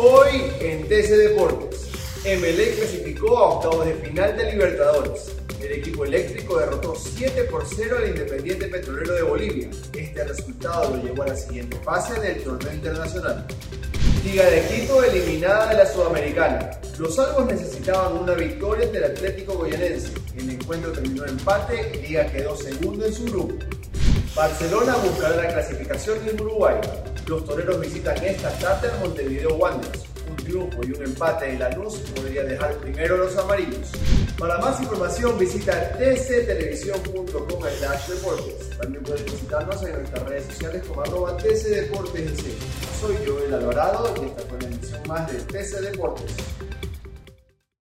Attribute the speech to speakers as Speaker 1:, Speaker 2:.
Speaker 1: Hoy en TC Deportes, MLE clasificó a octavos de final de Libertadores. El equipo eléctrico derrotó 7 por 0 al Independiente Petrolero de Bolivia. Este resultado lo llevó a la siguiente fase del torneo internacional. Liga de Quito eliminada de la Sudamericana. Los Albos necesitaban una victoria ante el Atlético Goyanense. El encuentro terminó empate, Liga quedó segundo en su grupo. Barcelona buscará la clasificación en Uruguay. Los toreros visitan esta tarde al Montevideo Wanderers. Un triunfo y un empate de Lanús podría dejar primero a los amarillos. Para más información visita tctelevisión.com deportes. También puedes visitarnos en nuestras redes sociales como arroba tcdeportes. Soy Joel Alvarado y esta fue una emisión más de TC Deportes.